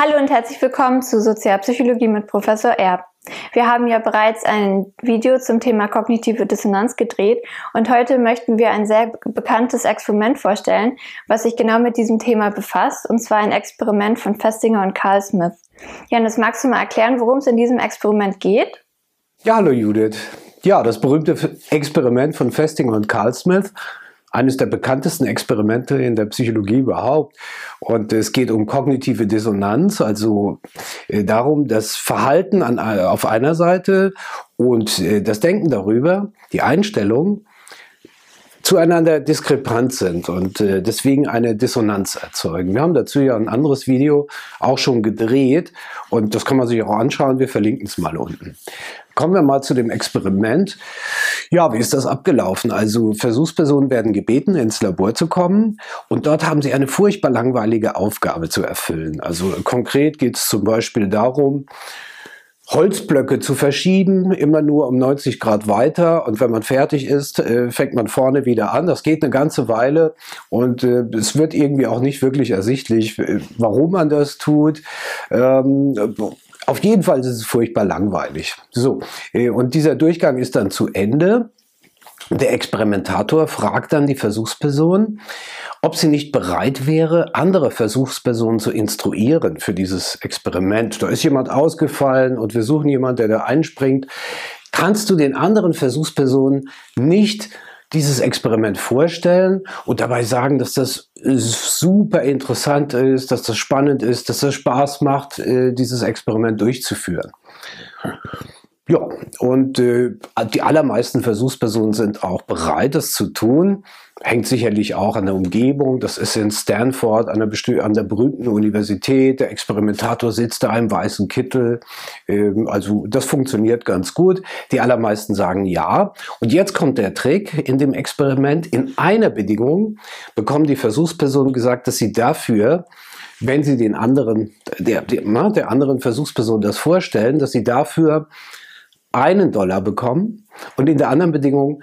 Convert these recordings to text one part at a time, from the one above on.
Hallo und herzlich willkommen zu Sozialpsychologie mit Professor Erb. Wir haben ja bereits ein Video zum Thema kognitive Dissonanz gedreht und heute möchten wir ein sehr bekanntes Experiment vorstellen, was sich genau mit diesem Thema befasst, und zwar ein Experiment von Festinger und Carl Smith. Janis, magst du mal erklären, worum es in diesem Experiment geht? Ja, hallo Judith. Ja, das berühmte Experiment von Festinger und Carl Smith eines der bekanntesten Experimente in der Psychologie überhaupt. Und es geht um kognitive Dissonanz, also äh, darum, das Verhalten an, äh, auf einer Seite und äh, das Denken darüber, die Einstellung, zueinander diskrepant sind und deswegen eine Dissonanz erzeugen. Wir haben dazu ja ein anderes Video auch schon gedreht und das kann man sich auch anschauen. Wir verlinken es mal unten. Kommen wir mal zu dem Experiment. Ja, wie ist das abgelaufen? Also Versuchspersonen werden gebeten, ins Labor zu kommen und dort haben sie eine furchtbar langweilige Aufgabe zu erfüllen. Also konkret geht es zum Beispiel darum, Holzblöcke zu verschieben, immer nur um 90 Grad weiter. Und wenn man fertig ist, äh, fängt man vorne wieder an. Das geht eine ganze Weile und äh, es wird irgendwie auch nicht wirklich ersichtlich, äh, warum man das tut. Auf jeden Fall ist es furchtbar langweilig. So, äh, und dieser Durchgang ist dann zu Ende. Der Experimentator fragt dann die Versuchsperson, ob sie nicht bereit wäre, andere Versuchspersonen zu instruieren für dieses Experiment. Da ist jemand ausgefallen und wir suchen jemanden, der da einspringt. Kannst du den anderen Versuchspersonen nicht dieses Experiment vorstellen und dabei sagen, dass das super interessant ist, dass das spannend ist, dass das Spaß macht, äh, dieses Experiment durchzuführen. Ja, und äh, die allermeisten Versuchspersonen sind auch bereit, das zu tun. Hängt sicherlich auch an der Umgebung. Das ist in Stanford an der, an der berühmten Universität. Der Experimentator sitzt da im weißen Kittel. Ähm, also das funktioniert ganz gut. Die allermeisten sagen ja. Und jetzt kommt der Trick in dem Experiment. In einer Bedingung bekommen die Versuchspersonen gesagt, dass sie dafür wenn sie den anderen, der, der, der anderen Versuchsperson das vorstellen, dass sie dafür einen Dollar bekommen und in der anderen Bedingung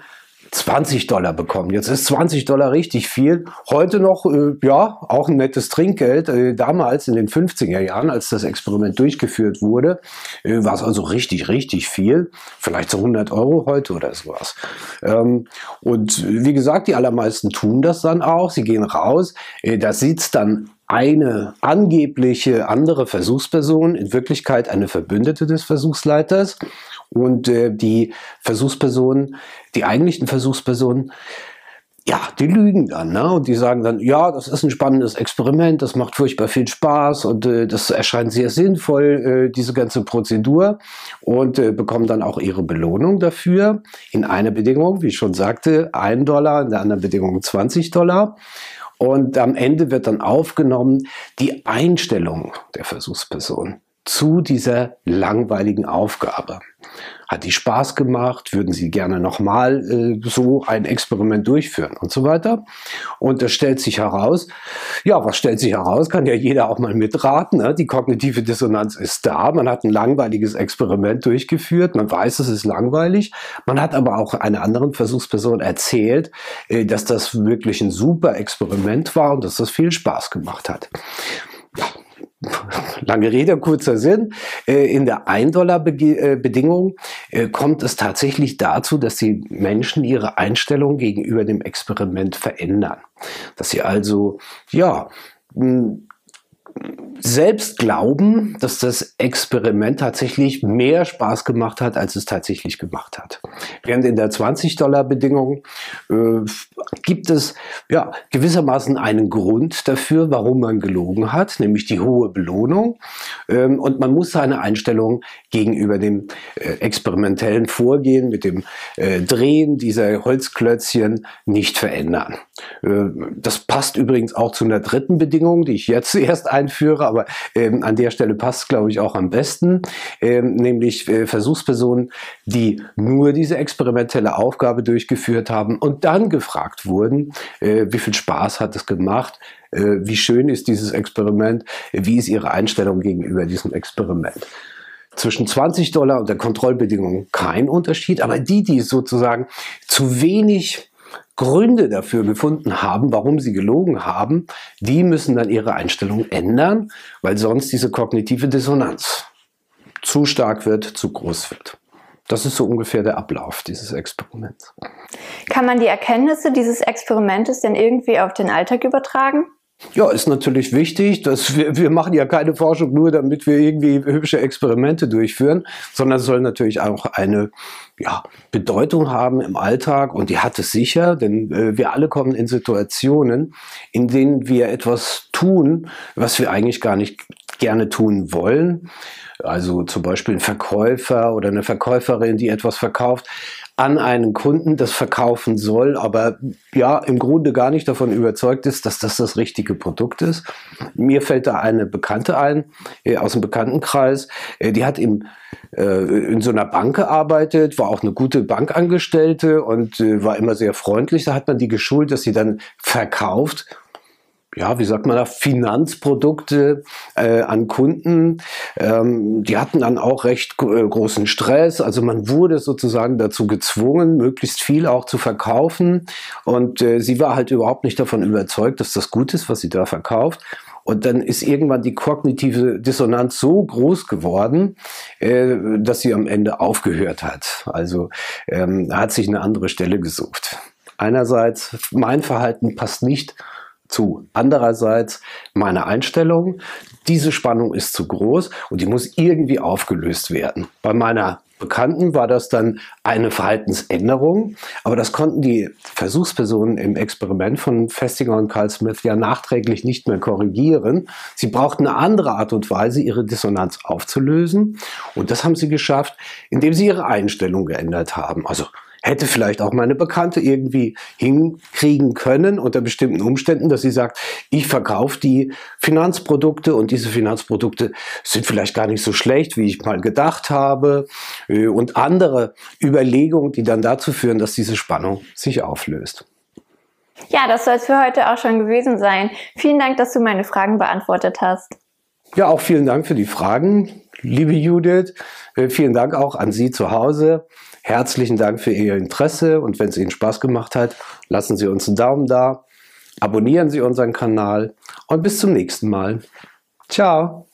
20 Dollar bekommen. Jetzt ist 20 Dollar richtig viel. Heute noch, äh, ja, auch ein nettes Trinkgeld. Äh, damals in den 50er Jahren, als das Experiment durchgeführt wurde, äh, war es also richtig, richtig viel. Vielleicht so 100 Euro heute oder sowas. Ähm, und wie gesagt, die allermeisten tun das dann auch. Sie gehen raus. Äh, da sitzt dann eine angebliche andere Versuchsperson, in Wirklichkeit eine Verbündete des Versuchsleiters. Und äh, die Versuchspersonen, die eigentlichen Versuchspersonen, ja, die lügen dann, ne? Und die sagen dann, ja, das ist ein spannendes Experiment, das macht furchtbar viel Spaß und äh, das erscheint sehr sinnvoll, äh, diese ganze Prozedur und äh, bekommen dann auch ihre Belohnung dafür. In einer Bedingung, wie ich schon sagte, ein Dollar, in der anderen Bedingung 20 Dollar. Und am Ende wird dann aufgenommen die Einstellung der Versuchsperson zu dieser langweiligen Aufgabe. Hat die Spaß gemacht? Würden Sie gerne nochmal äh, so ein Experiment durchführen und so weiter? Und das stellt sich heraus, ja, was stellt sich heraus? Kann ja jeder auch mal mitraten. Ne? Die kognitive Dissonanz ist da. Man hat ein langweiliges Experiment durchgeführt. Man weiß, es ist langweilig. Man hat aber auch einer anderen Versuchsperson erzählt, äh, dass das wirklich ein super Experiment war und dass das viel Spaß gemacht hat. Ja lange Rede, kurzer Sinn. Äh, in der 1-Dollar-Bedingung äh, äh, kommt es tatsächlich dazu, dass die Menschen ihre Einstellung gegenüber dem Experiment verändern. Dass sie also, ja, selbst glauben, dass das Experiment tatsächlich mehr Spaß gemacht hat, als es tatsächlich gemacht hat. Während in der 20-Dollar-Bedingung äh, gibt es ja gewissermaßen einen Grund dafür, warum man gelogen hat, nämlich die hohe Belohnung. Ähm, und man muss seine Einstellung gegenüber dem äh, experimentellen Vorgehen mit dem äh, Drehen dieser Holzklötzchen nicht verändern. Äh, das passt übrigens auch zu einer dritten Bedingung, die ich jetzt erst einführe aber ähm, an der Stelle passt, glaube ich, auch am besten, ähm, nämlich äh, Versuchspersonen, die nur diese experimentelle Aufgabe durchgeführt haben und dann gefragt wurden, äh, wie viel Spaß hat es gemacht, äh, wie schön ist dieses Experiment, wie ist ihre Einstellung gegenüber diesem Experiment. Zwischen 20 Dollar und der Kontrollbedingung kein Unterschied, aber die, die sozusagen zu wenig Gründe dafür gefunden haben, warum sie gelogen haben, die müssen dann ihre Einstellung ändern, weil sonst diese kognitive Dissonanz zu stark wird, zu groß wird. Das ist so ungefähr der Ablauf dieses Experiments. Kann man die Erkenntnisse dieses Experimentes denn irgendwie auf den Alltag übertragen? Ja, ist natürlich wichtig, dass wir, wir machen ja keine Forschung nur, damit wir irgendwie hübsche Experimente durchführen, sondern es soll natürlich auch eine ja, Bedeutung haben im Alltag und die hat es sicher, denn äh, wir alle kommen in Situationen, in denen wir etwas tun, was wir eigentlich gar nicht gerne tun wollen. Also zum Beispiel ein Verkäufer oder eine Verkäuferin, die etwas verkauft, an einen Kunden das verkaufen soll, aber ja, im Grunde gar nicht davon überzeugt ist, dass das das richtige Produkt ist. Mir fällt da eine Bekannte ein, äh, aus dem Bekanntenkreis, äh, die hat im, äh, in so einer Bank gearbeitet, war auch eine gute Bankangestellte und äh, war immer sehr freundlich. Da hat man die geschult, dass sie dann verkauft ja, wie sagt man da, Finanzprodukte äh, an Kunden. Ähm, die hatten dann auch recht äh, großen Stress. Also man wurde sozusagen dazu gezwungen, möglichst viel auch zu verkaufen. Und äh, sie war halt überhaupt nicht davon überzeugt, dass das gut ist, was sie da verkauft. Und dann ist irgendwann die kognitive Dissonanz so groß geworden, äh, dass sie am Ende aufgehört hat. Also ähm, hat sich eine andere Stelle gesucht. Einerseits, mein Verhalten passt nicht zu. Andererseits meine Einstellung, diese Spannung ist zu groß und die muss irgendwie aufgelöst werden. Bei meiner Bekannten war das dann eine Verhaltensänderung, aber das konnten die Versuchspersonen im Experiment von Festinger und Carl Smith ja nachträglich nicht mehr korrigieren. Sie brauchten eine andere Art und Weise, ihre Dissonanz aufzulösen und das haben sie geschafft, indem sie ihre Einstellung geändert haben. Also hätte vielleicht auch meine Bekannte irgendwie hinkriegen können unter bestimmten Umständen, dass sie sagt, ich verkaufe die Finanzprodukte und diese Finanzprodukte sind vielleicht gar nicht so schlecht, wie ich mal gedacht habe äh, und andere Überlegungen, die dann dazu führen, dass diese Spannung sich auflöst. Ja, das soll es für heute auch schon gewesen sein. Vielen Dank, dass du meine Fragen beantwortet hast. Ja, auch vielen Dank für die Fragen, liebe Judith. Äh, vielen Dank auch an Sie zu Hause. Herzlichen Dank für Ihr Interesse und wenn es Ihnen Spaß gemacht hat, lassen Sie uns einen Daumen da, abonnieren Sie unseren Kanal und bis zum nächsten Mal. Ciao!